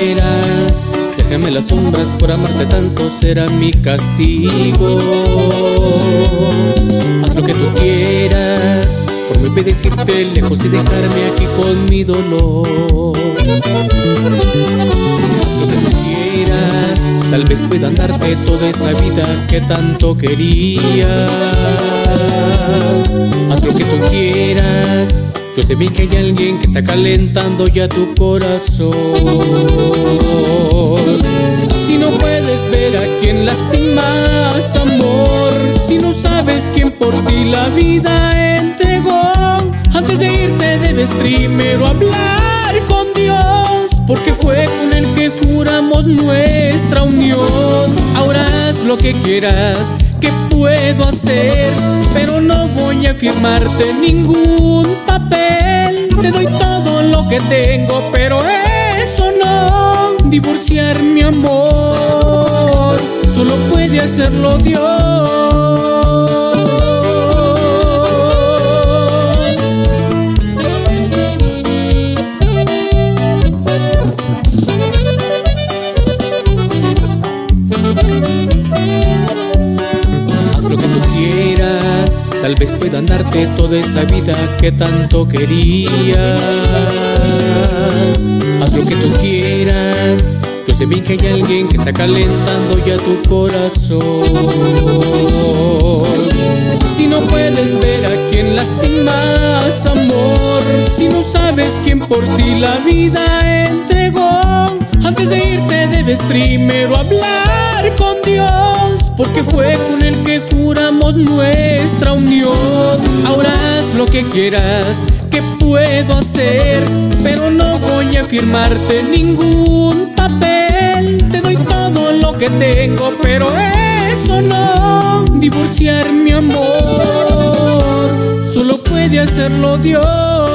Déjame las sombras por amarte tanto, será mi castigo. Haz lo que tú quieras, por mí puedes irte lejos y dejarme aquí con mi dolor. Haz lo que tú quieras, tal vez puedan darte toda esa vida que tanto querías. Haz lo que tú quieras yo sé bien que hay alguien que está calentando ya tu corazón. Si no puedes ver a quien lastimas, amor, si no sabes quién por ti la vida entregó, antes de irte debes primero hablar con Dios, porque fue con el que juramos nuestra unión. Ahora haz lo que quieras, puedo hacer, pero no voy a firmarte ningún papel. Te doy todo lo que tengo, pero eso no. Divorciar mi amor, solo puede hacerlo Dios. Tal vez puedan darte toda esa vida que tanto querías. Haz lo que tú quieras. Yo sé bien que hay alguien que está calentando ya tu corazón. Si no puedes ver a quien lastimas, amor. Si no sabes quién por ti la vida entregó. Antes de irte debes primero hablar con Dios, porque fue con juramos nuestra unión. Ahora haz lo que quieras, que puedo hacer, pero no voy a firmarte ningún papel. Te doy todo lo que tengo, pero eso no. Divorciar mi amor, solo puede hacerlo Dios.